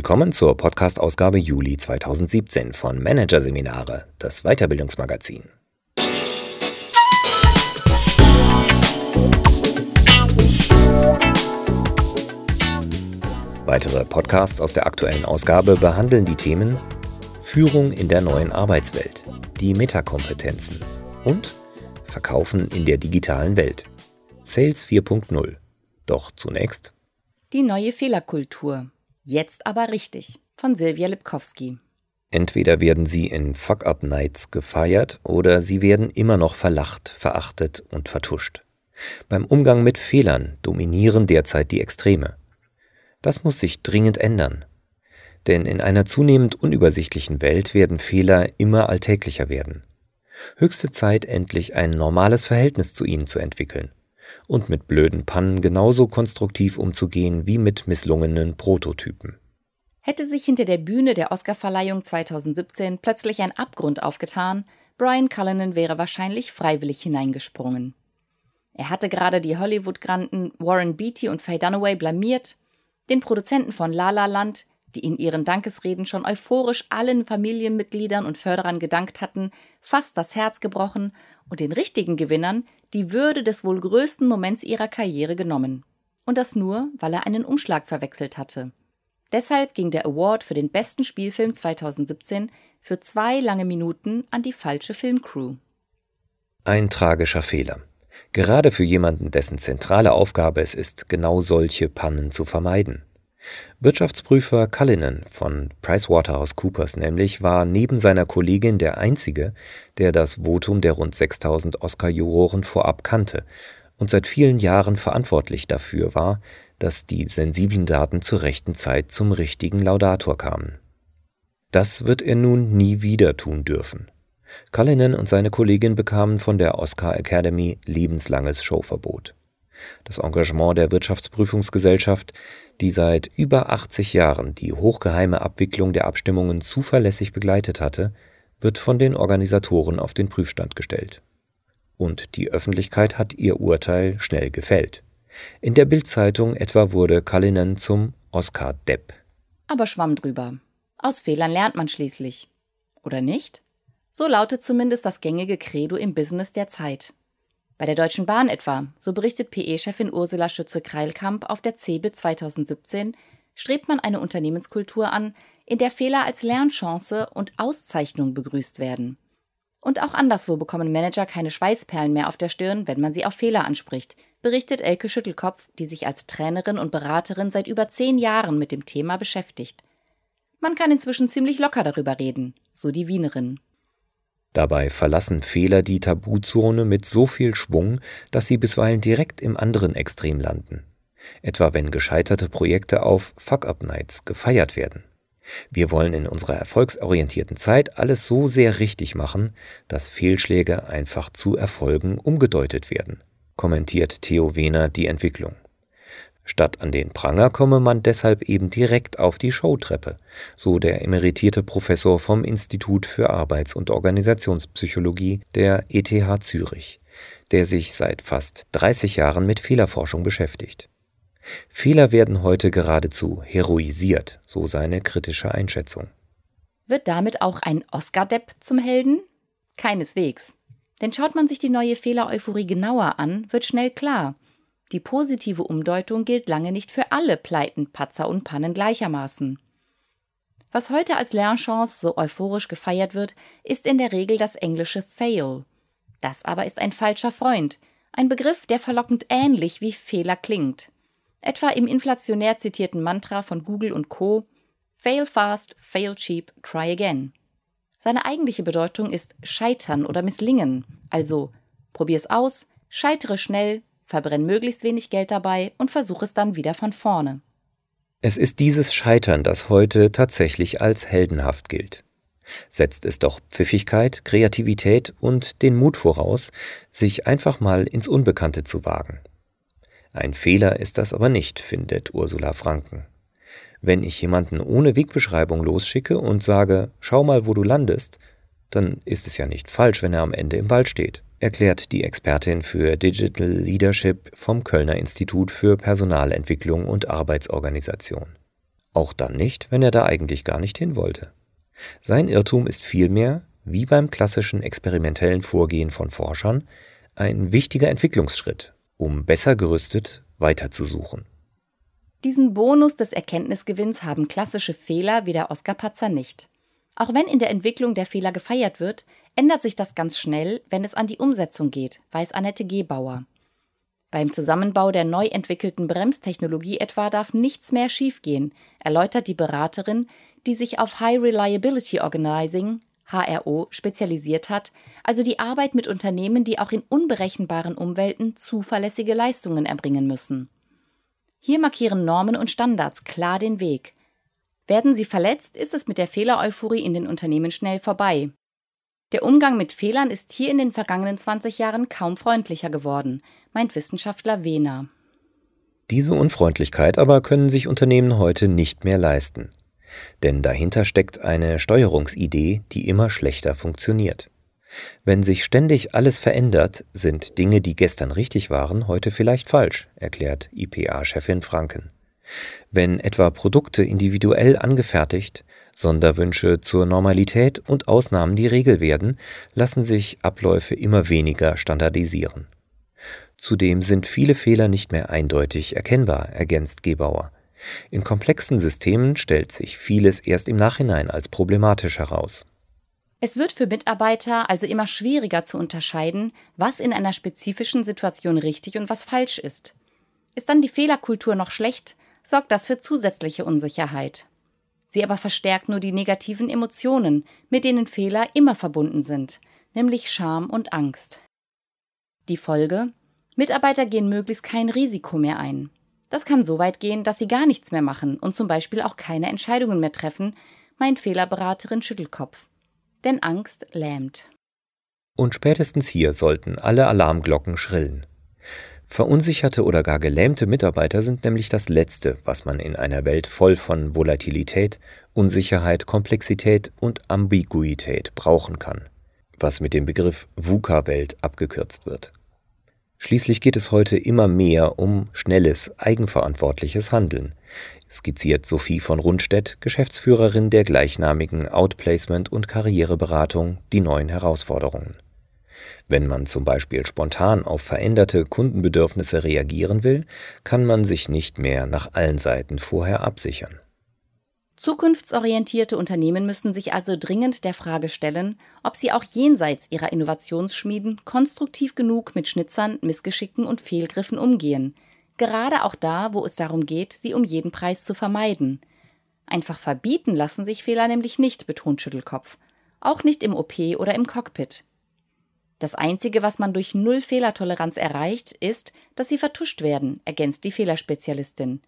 Willkommen zur Podcast-Ausgabe Juli 2017 von Managerseminare, das Weiterbildungsmagazin. Weitere Podcasts aus der aktuellen Ausgabe behandeln die Themen Führung in der neuen Arbeitswelt, die Metakompetenzen und Verkaufen in der digitalen Welt. Sales 4.0. Doch zunächst die neue Fehlerkultur. Jetzt aber richtig. Von Silvia Lipkowski. Entweder werden sie in Fuck-Up-Nights gefeiert oder sie werden immer noch verlacht, verachtet und vertuscht. Beim Umgang mit Fehlern dominieren derzeit die Extreme. Das muss sich dringend ändern. Denn in einer zunehmend unübersichtlichen Welt werden Fehler immer alltäglicher werden. Höchste Zeit, endlich ein normales Verhältnis zu ihnen zu entwickeln und mit blöden Pannen genauso konstruktiv umzugehen wie mit misslungenen Prototypen. Hätte sich hinter der Bühne der Oscarverleihung 2017 plötzlich ein Abgrund aufgetan, Brian Cullinan wäre wahrscheinlich freiwillig hineingesprungen. Er hatte gerade die Hollywood-Granden Warren Beatty und Faye Dunaway blamiert, den Produzenten von La La Land, die in ihren Dankesreden schon euphorisch allen Familienmitgliedern und Förderern gedankt hatten, fast das Herz gebrochen und den richtigen Gewinnern die Würde des wohl größten Moments ihrer Karriere genommen. Und das nur, weil er einen Umschlag verwechselt hatte. Deshalb ging der Award für den besten Spielfilm 2017 für zwei lange Minuten an die falsche Filmcrew. Ein tragischer Fehler. Gerade für jemanden, dessen zentrale Aufgabe es ist, genau solche Pannen zu vermeiden. Wirtschaftsprüfer Cullinan von PricewaterhouseCoopers nämlich war neben seiner Kollegin der Einzige, der das Votum der rund 6000 Oscar-Juroren vorab kannte und seit vielen Jahren verantwortlich dafür war, dass die sensiblen Daten zur rechten Zeit zum richtigen Laudator kamen. Das wird er nun nie wieder tun dürfen. Cullinan und seine Kollegin bekamen von der Oscar Academy lebenslanges Showverbot. Das Engagement der Wirtschaftsprüfungsgesellschaft, die seit über 80 Jahren die hochgeheime Abwicklung der Abstimmungen zuverlässig begleitet hatte, wird von den Organisatoren auf den Prüfstand gestellt. Und die Öffentlichkeit hat ihr Urteil schnell gefällt. In der Bildzeitung etwa wurde Cullinan zum Oscar-Depp. Aber schwamm drüber. Aus Fehlern lernt man schließlich. Oder nicht? So lautet zumindest das gängige Credo im Business der Zeit. Bei der Deutschen Bahn etwa, so berichtet PE-Chefin Ursula Schütze-Kreilkamp auf der CeBIT 2017, strebt man eine Unternehmenskultur an, in der Fehler als Lernchance und Auszeichnung begrüßt werden. Und auch anderswo bekommen Manager keine Schweißperlen mehr auf der Stirn, wenn man sie auf Fehler anspricht, berichtet Elke Schüttelkopf, die sich als Trainerin und Beraterin seit über zehn Jahren mit dem Thema beschäftigt. Man kann inzwischen ziemlich locker darüber reden, so die Wienerin. Dabei verlassen Fehler die Tabuzone mit so viel Schwung, dass sie bisweilen direkt im anderen Extrem landen. Etwa wenn gescheiterte Projekte auf Fuck-Up-Nights gefeiert werden. Wir wollen in unserer erfolgsorientierten Zeit alles so sehr richtig machen, dass Fehlschläge einfach zu Erfolgen umgedeutet werden, kommentiert Theo Wehner die Entwicklung. Statt an den Pranger komme man deshalb eben direkt auf die Showtreppe, so der emeritierte Professor vom Institut für Arbeits- und Organisationspsychologie der ETH Zürich, der sich seit fast 30 Jahren mit Fehlerforschung beschäftigt. Fehler werden heute geradezu heroisiert, so seine kritische Einschätzung. Wird damit auch ein Oscar-Depp zum Helden? Keineswegs. Denn schaut man sich die neue Fehler-Euphorie genauer an, wird schnell klar, die positive Umdeutung gilt lange nicht für alle Pleiten, Patzer und Pannen gleichermaßen. Was heute als Lernchance so euphorisch gefeiert wird, ist in der Regel das englische Fail. Das aber ist ein falscher Freund, ein Begriff, der verlockend ähnlich wie Fehler klingt. Etwa im inflationär zitierten Mantra von Google und Co. Fail fast, fail cheap, try again. Seine eigentliche Bedeutung ist scheitern oder misslingen, also probier's aus, scheitere schnell, verbrenn möglichst wenig Geld dabei und versuch es dann wieder von vorne. Es ist dieses Scheitern, das heute tatsächlich als heldenhaft gilt. Setzt es doch Pfiffigkeit, Kreativität und den Mut voraus, sich einfach mal ins Unbekannte zu wagen. Ein Fehler ist das aber nicht, findet Ursula Franken. Wenn ich jemanden ohne Wegbeschreibung losschicke und sage, schau mal, wo du landest, dann ist es ja nicht falsch, wenn er am Ende im Wald steht erklärt die Expertin für Digital Leadership vom Kölner Institut für Personalentwicklung und Arbeitsorganisation. Auch dann nicht, wenn er da eigentlich gar nicht hin wollte. Sein Irrtum ist vielmehr, wie beim klassischen experimentellen Vorgehen von Forschern, ein wichtiger Entwicklungsschritt, um besser gerüstet weiterzusuchen. Diesen Bonus des Erkenntnisgewinns haben klassische Fehler wie der Oscar-Patzer nicht. Auch wenn in der Entwicklung der Fehler gefeiert wird, ändert sich das ganz schnell, wenn es an die Umsetzung geht, weiß Annette Gebauer. Beim Zusammenbau der neu entwickelten Bremstechnologie etwa darf nichts mehr schiefgehen, erläutert die Beraterin, die sich auf High Reliability Organizing HRO spezialisiert hat, also die Arbeit mit Unternehmen, die auch in unberechenbaren Umwelten zuverlässige Leistungen erbringen müssen. Hier markieren Normen und Standards klar den Weg. Werden sie verletzt, ist es mit der Fehler-Euphorie in den Unternehmen schnell vorbei. Der Umgang mit Fehlern ist hier in den vergangenen 20 Jahren kaum freundlicher geworden, meint Wissenschaftler Wehner. Diese Unfreundlichkeit aber können sich Unternehmen heute nicht mehr leisten. Denn dahinter steckt eine Steuerungsidee, die immer schlechter funktioniert. Wenn sich ständig alles verändert, sind Dinge, die gestern richtig waren, heute vielleicht falsch, erklärt IPA-Chefin Franken. Wenn etwa Produkte individuell angefertigt, Sonderwünsche zur Normalität und Ausnahmen die Regel werden, lassen sich Abläufe immer weniger standardisieren. Zudem sind viele Fehler nicht mehr eindeutig erkennbar, ergänzt Gebauer. In komplexen Systemen stellt sich vieles erst im Nachhinein als problematisch heraus. Es wird für Mitarbeiter also immer schwieriger zu unterscheiden, was in einer spezifischen Situation richtig und was falsch ist. Ist dann die Fehlerkultur noch schlecht, sorgt das für zusätzliche Unsicherheit. Sie aber verstärkt nur die negativen Emotionen, mit denen Fehler immer verbunden sind, nämlich Scham und Angst. Die Folge? Mitarbeiter gehen möglichst kein Risiko mehr ein. Das kann so weit gehen, dass sie gar nichts mehr machen und zum Beispiel auch keine Entscheidungen mehr treffen, meint Fehlerberaterin Schüttelkopf. Denn Angst lähmt. Und spätestens hier sollten alle Alarmglocken schrillen. Verunsicherte oder gar gelähmte Mitarbeiter sind nämlich das Letzte, was man in einer Welt voll von Volatilität, Unsicherheit, Komplexität und Ambiguität brauchen kann, was mit dem Begriff VUCA-Welt abgekürzt wird. Schließlich geht es heute immer mehr um schnelles, eigenverantwortliches Handeln, skizziert Sophie von Rundstedt, Geschäftsführerin der gleichnamigen Outplacement- und Karriereberatung, die neuen Herausforderungen. Wenn man zum Beispiel spontan auf veränderte Kundenbedürfnisse reagieren will, kann man sich nicht mehr nach allen Seiten vorher absichern. Zukunftsorientierte Unternehmen müssen sich also dringend der Frage stellen, ob sie auch jenseits ihrer Innovationsschmieden konstruktiv genug mit Schnitzern, Missgeschicken und Fehlgriffen umgehen, gerade auch da, wo es darum geht, sie um jeden Preis zu vermeiden. Einfach verbieten lassen sich Fehler nämlich nicht, betont Schüttelkopf, auch nicht im OP oder im Cockpit. Das Einzige, was man durch Null Fehlertoleranz erreicht, ist, dass sie vertuscht werden, ergänzt die Fehlerspezialistin.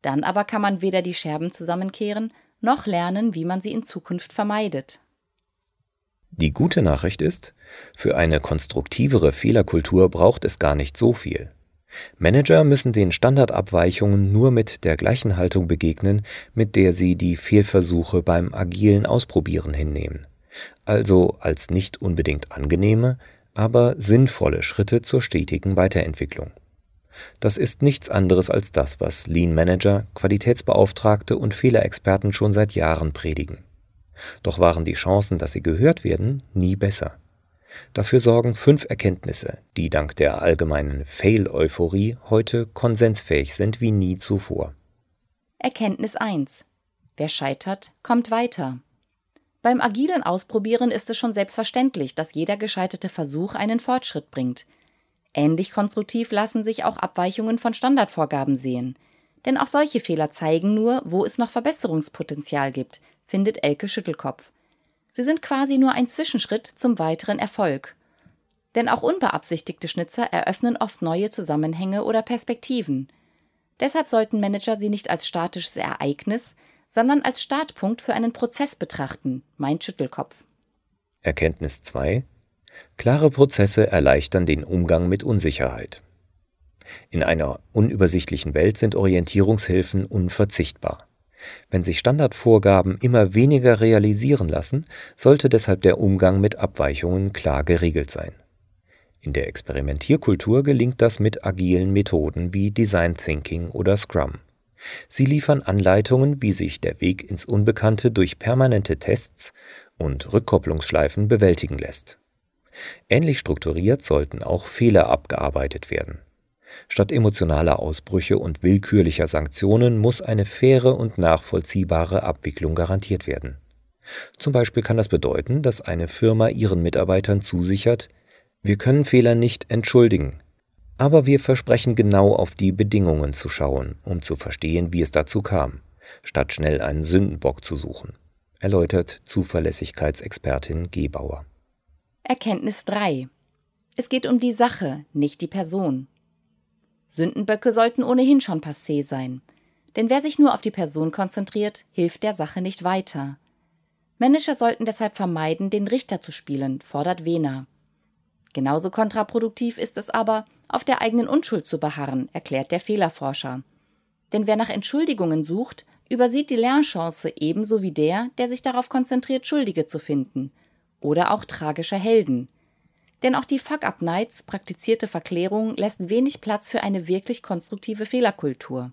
Dann aber kann man weder die Scherben zusammenkehren, noch lernen, wie man sie in Zukunft vermeidet. Die gute Nachricht ist, für eine konstruktivere Fehlerkultur braucht es gar nicht so viel. Manager müssen den Standardabweichungen nur mit der gleichen Haltung begegnen, mit der sie die Fehlversuche beim agilen Ausprobieren hinnehmen. Also als nicht unbedingt angenehme, aber sinnvolle Schritte zur stetigen Weiterentwicklung. Das ist nichts anderes als das, was Lean Manager, Qualitätsbeauftragte und Fehlerexperten schon seit Jahren predigen. Doch waren die Chancen, dass sie gehört werden, nie besser. Dafür sorgen fünf Erkenntnisse, die dank der allgemeinen Fail-Euphorie heute konsensfähig sind wie nie zuvor. Erkenntnis 1. Wer scheitert, kommt weiter. Beim agilen Ausprobieren ist es schon selbstverständlich, dass jeder gescheiterte Versuch einen Fortschritt bringt. Ähnlich konstruktiv lassen sich auch Abweichungen von Standardvorgaben sehen. Denn auch solche Fehler zeigen nur, wo es noch Verbesserungspotenzial gibt, findet Elke Schüttelkopf. Sie sind quasi nur ein Zwischenschritt zum weiteren Erfolg. Denn auch unbeabsichtigte Schnitzer eröffnen oft neue Zusammenhänge oder Perspektiven. Deshalb sollten Manager sie nicht als statisches Ereignis, sondern als Startpunkt für einen Prozess betrachten, meint Schüttelkopf. Erkenntnis 2 Klare Prozesse erleichtern den Umgang mit Unsicherheit. In einer unübersichtlichen Welt sind Orientierungshilfen unverzichtbar. Wenn sich Standardvorgaben immer weniger realisieren lassen, sollte deshalb der Umgang mit Abweichungen klar geregelt sein. In der Experimentierkultur gelingt das mit agilen Methoden wie Design Thinking oder Scrum. Sie liefern Anleitungen, wie sich der Weg ins Unbekannte durch permanente Tests und Rückkopplungsschleifen bewältigen lässt. Ähnlich strukturiert sollten auch Fehler abgearbeitet werden. Statt emotionaler Ausbrüche und willkürlicher Sanktionen muss eine faire und nachvollziehbare Abwicklung garantiert werden. Zum Beispiel kann das bedeuten, dass eine Firma ihren Mitarbeitern zusichert, wir können Fehler nicht entschuldigen, aber wir versprechen genau auf die Bedingungen zu schauen, um zu verstehen, wie es dazu kam, statt schnell einen Sündenbock zu suchen, erläutert Zuverlässigkeitsexpertin Gebauer. Erkenntnis 3. Es geht um die Sache, nicht die Person. Sündenböcke sollten ohnehin schon passé sein. Denn wer sich nur auf die Person konzentriert, hilft der Sache nicht weiter. Manager sollten deshalb vermeiden, den Richter zu spielen, fordert Wehner. Genauso kontraproduktiv ist es aber, auf der eigenen Unschuld zu beharren, erklärt der Fehlerforscher. Denn wer nach Entschuldigungen sucht, übersieht die Lernchance ebenso wie der, der sich darauf konzentriert, Schuldige zu finden. Oder auch tragische Helden. Denn auch die Fuck-Up-Nights praktizierte Verklärung lässt wenig Platz für eine wirklich konstruktive Fehlerkultur.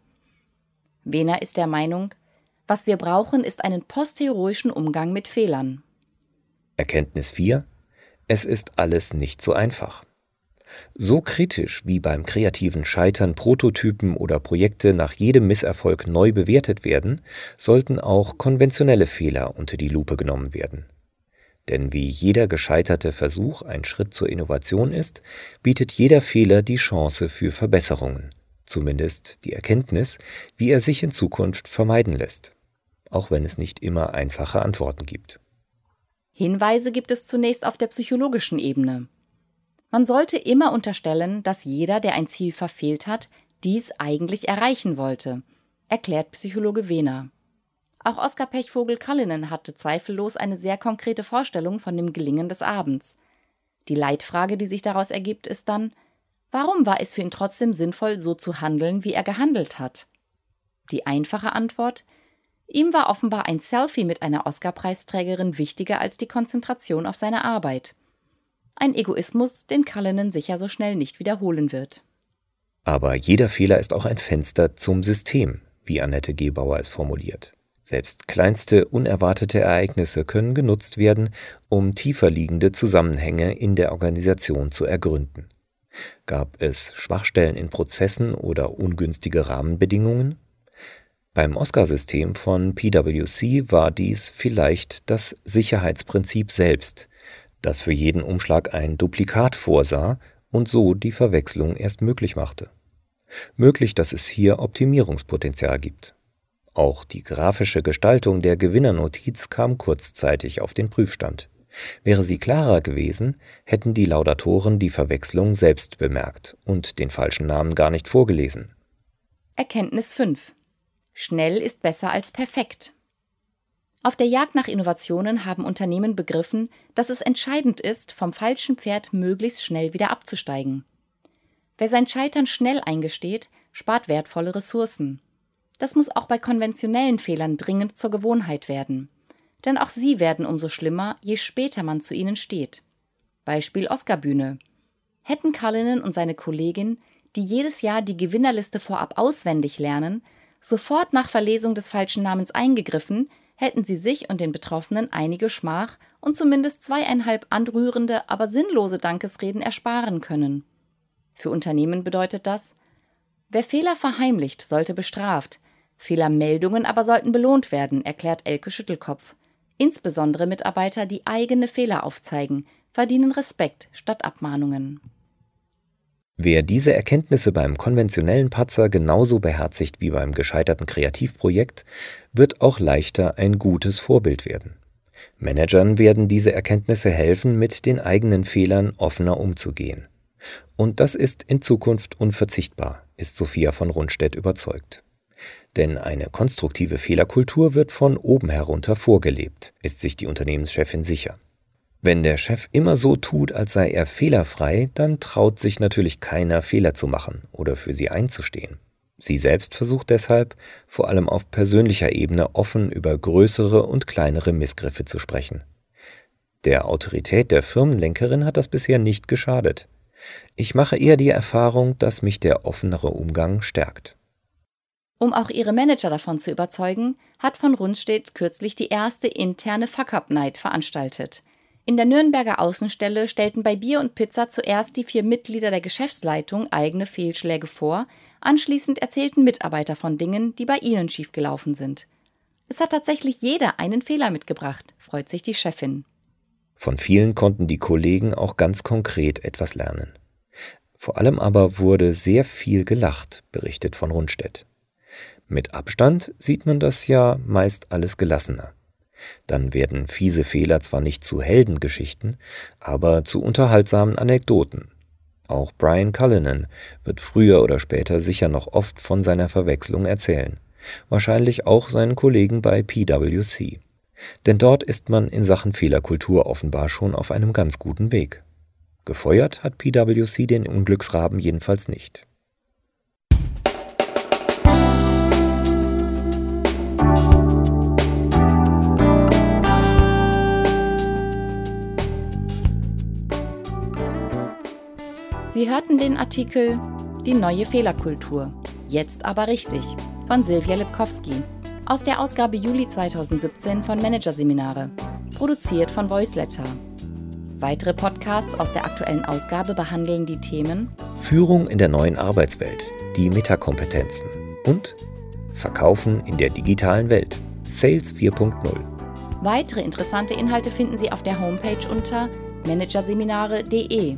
Wehner ist der Meinung, was wir brauchen, ist einen postheroischen Umgang mit Fehlern. Erkenntnis 4. Es ist alles nicht so einfach. So kritisch wie beim kreativen Scheitern Prototypen oder Projekte nach jedem Misserfolg neu bewertet werden, sollten auch konventionelle Fehler unter die Lupe genommen werden. Denn wie jeder gescheiterte Versuch ein Schritt zur Innovation ist, bietet jeder Fehler die Chance für Verbesserungen, zumindest die Erkenntnis, wie er sich in Zukunft vermeiden lässt, auch wenn es nicht immer einfache Antworten gibt. Hinweise gibt es zunächst auf der psychologischen Ebene. Man sollte immer unterstellen, dass jeder, der ein Ziel verfehlt hat, dies eigentlich erreichen wollte, erklärt Psychologe Wehner. Auch Oskar Pechvogel Kallinen hatte zweifellos eine sehr konkrete Vorstellung von dem Gelingen des Abends. Die Leitfrage, die sich daraus ergibt, ist dann, warum war es für ihn trotzdem sinnvoll, so zu handeln, wie er gehandelt hat? Die einfache Antwort, ihm war offenbar ein Selfie mit einer Oscar-Preisträgerin wichtiger als die Konzentration auf seine Arbeit. Ein Egoismus, den Kallinen sicher so schnell nicht wiederholen wird. Aber jeder Fehler ist auch ein Fenster zum System, wie Annette Gebauer es formuliert. Selbst kleinste unerwartete Ereignisse können genutzt werden, um tiefer liegende Zusammenhänge in der Organisation zu ergründen. Gab es Schwachstellen in Prozessen oder ungünstige Rahmenbedingungen? Beim Oscar-System von PwC war dies vielleicht das Sicherheitsprinzip selbst, das für jeden Umschlag ein Duplikat vorsah und so die Verwechslung erst möglich machte. Möglich, dass es hier Optimierungspotenzial gibt. Auch die grafische Gestaltung der Gewinnernotiz kam kurzzeitig auf den Prüfstand. Wäre sie klarer gewesen, hätten die Laudatoren die Verwechslung selbst bemerkt und den falschen Namen gar nicht vorgelesen. Erkenntnis 5. Schnell ist besser als perfekt. Auf der Jagd nach Innovationen haben Unternehmen begriffen, dass es entscheidend ist, vom falschen Pferd möglichst schnell wieder abzusteigen. Wer sein Scheitern schnell eingesteht, spart wertvolle Ressourcen. Das muss auch bei konventionellen Fehlern dringend zur Gewohnheit werden. Denn auch sie werden umso schlimmer, je später man zu ihnen steht. Beispiel Oscarbühne. Hätten Cullinan und seine Kollegin, die jedes Jahr die Gewinnerliste vorab auswendig lernen, sofort nach Verlesung des falschen Namens eingegriffen, hätten sie sich und den Betroffenen einige Schmach und zumindest zweieinhalb anrührende, aber sinnlose Dankesreden ersparen können. Für Unternehmen bedeutet das, wer Fehler verheimlicht, sollte bestraft, Fehlermeldungen aber sollten belohnt werden, erklärt Elke Schüttelkopf. Insbesondere Mitarbeiter, die eigene Fehler aufzeigen, verdienen Respekt statt Abmahnungen. Wer diese Erkenntnisse beim konventionellen Patzer genauso beherzigt wie beim gescheiterten Kreativprojekt, wird auch leichter ein gutes Vorbild werden. Managern werden diese Erkenntnisse helfen, mit den eigenen Fehlern offener umzugehen. Und das ist in Zukunft unverzichtbar, ist Sophia von Rundstedt überzeugt. Denn eine konstruktive Fehlerkultur wird von oben herunter vorgelebt, ist sich die Unternehmenschefin sicher. Wenn der Chef immer so tut, als sei er fehlerfrei, dann traut sich natürlich keiner Fehler zu machen oder für sie einzustehen. Sie selbst versucht deshalb, vor allem auf persönlicher Ebene offen über größere und kleinere Missgriffe zu sprechen. Der Autorität der Firmenlenkerin hat das bisher nicht geschadet. Ich mache eher die Erfahrung, dass mich der offenere Umgang stärkt. Um auch ihre Manager davon zu überzeugen, hat von Rundstedt kürzlich die erste interne Fuck-Up-Night veranstaltet. In der Nürnberger Außenstelle stellten bei Bier und Pizza zuerst die vier Mitglieder der Geschäftsleitung eigene Fehlschläge vor, anschließend erzählten Mitarbeiter von Dingen, die bei ihnen schiefgelaufen sind. Es hat tatsächlich jeder einen Fehler mitgebracht, freut sich die Chefin. Von vielen konnten die Kollegen auch ganz konkret etwas lernen. Vor allem aber wurde sehr viel gelacht, berichtet von Rundstedt. Mit Abstand sieht man das ja meist alles gelassener. Dann werden fiese Fehler zwar nicht zu Heldengeschichten, aber zu unterhaltsamen Anekdoten. Auch Brian Cullinan wird früher oder später sicher noch oft von seiner Verwechslung erzählen. Wahrscheinlich auch seinen Kollegen bei PwC. Denn dort ist man in Sachen Fehlerkultur offenbar schon auf einem ganz guten Weg. Gefeuert hat PwC den Unglücksraben jedenfalls nicht. Sie hörten den Artikel Die neue Fehlerkultur. Jetzt aber richtig von Silvia Lipkowski aus der Ausgabe Juli 2017 von Managerseminare, produziert von Voiceletter. Weitere Podcasts aus der aktuellen Ausgabe behandeln die Themen Führung in der neuen Arbeitswelt, die Metakompetenzen und Verkaufen in der digitalen Welt, Sales 4.0. Weitere interessante Inhalte finden Sie auf der Homepage unter managerseminare.de